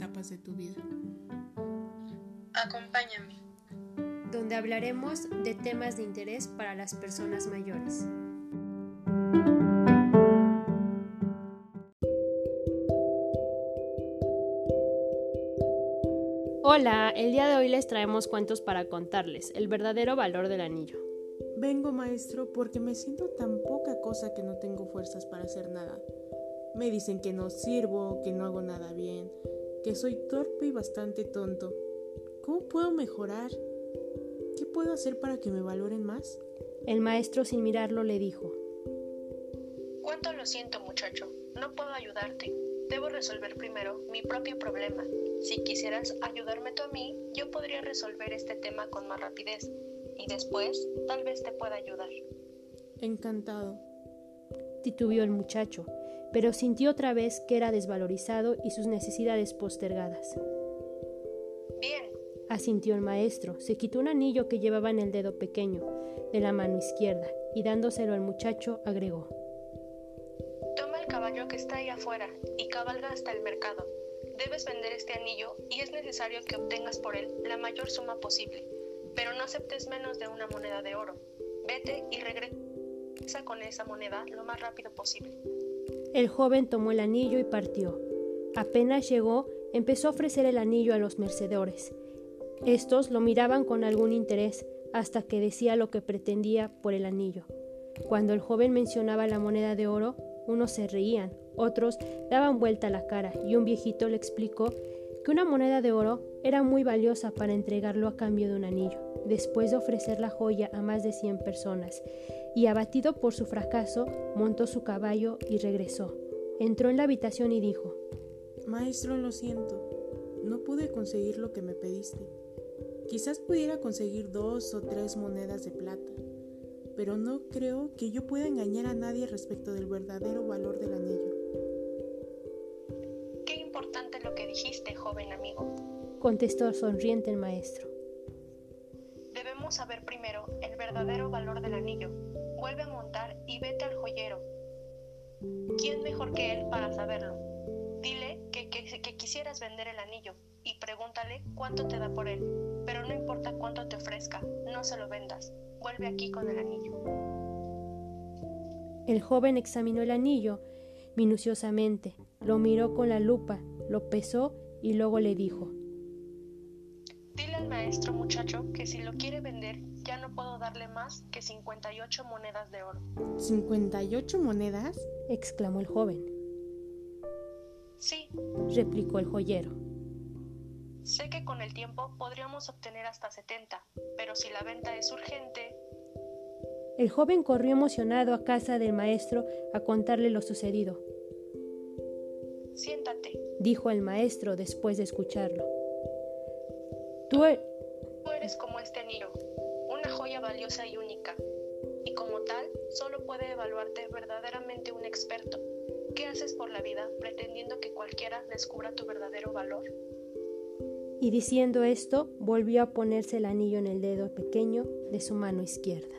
etapas de tu vida. Acompáñame. Donde hablaremos de temas de interés para las personas mayores. Hola, el día de hoy les traemos cuentos para contarles el verdadero valor del anillo. Vengo, maestro, porque me siento tan poca cosa que no tengo fuerzas para hacer nada. Me dicen que no sirvo, que no hago nada bien, que soy torpe y bastante tonto. ¿Cómo puedo mejorar? ¿Qué puedo hacer para que me valoren más? El maestro sin mirarlo le dijo. Cuánto lo siento muchacho, no puedo ayudarte. Debo resolver primero mi propio problema. Si quisieras ayudarme tú a mí, yo podría resolver este tema con más rapidez y después tal vez te pueda ayudar. Encantado. Titubió el muchacho, pero sintió otra vez que era desvalorizado y sus necesidades postergadas. Bien, asintió el maestro. Se quitó un anillo que llevaba en el dedo pequeño de la mano izquierda y dándoselo al muchacho agregó. Toma el caballo que está ahí afuera y cabalga hasta el mercado. Debes vender este anillo y es necesario que obtengas por él la mayor suma posible pero no aceptes menos de una moneda de oro. Vete y regresa con esa moneda lo más rápido posible. El joven tomó el anillo y partió. Apenas llegó, empezó a ofrecer el anillo a los mercedores. Estos lo miraban con algún interés hasta que decía lo que pretendía por el anillo. Cuando el joven mencionaba la moneda de oro, unos se reían, otros daban vuelta la cara y un viejito le explicó que una moneda de oro era muy valiosa para entregarlo a cambio de un anillo, después de ofrecer la joya a más de 100 personas, y abatido por su fracaso, montó su caballo y regresó. Entró en la habitación y dijo, Maestro, lo siento, no pude conseguir lo que me pediste. Quizás pudiera conseguir dos o tres monedas de plata, pero no creo que yo pueda engañar a nadie respecto del verdadero valor del anillo lo que dijiste, joven amigo, contestó sonriente el maestro. Debemos saber primero el verdadero valor del anillo. Vuelve a montar y vete al joyero. ¿Quién mejor que él para saberlo? Dile que, que quisieras vender el anillo y pregúntale cuánto te da por él. Pero no importa cuánto te ofrezca, no se lo vendas. Vuelve aquí con el anillo. El joven examinó el anillo minuciosamente, lo miró con la lupa lo pesó y luego le dijo Dile al maestro muchacho que si lo quiere vender ya no puedo darle más que 58 monedas de oro. ¿58 monedas? exclamó el joven. Sí, replicó el joyero. Sé que con el tiempo podríamos obtener hasta 70, pero si la venta es urgente... El joven corrió emocionado a casa del maestro a contarle lo sucedido. Siéntate, dijo el maestro después de escucharlo. Tú, e-, Tú eres como este anillo, una joya valiosa y única, y como tal solo puede evaluarte verdaderamente un experto. ¿Qué haces por la vida pretendiendo que cualquiera descubra tu verdadero valor? Y diciendo esto, volvió a ponerse el anillo en el dedo pequeño de su mano izquierda.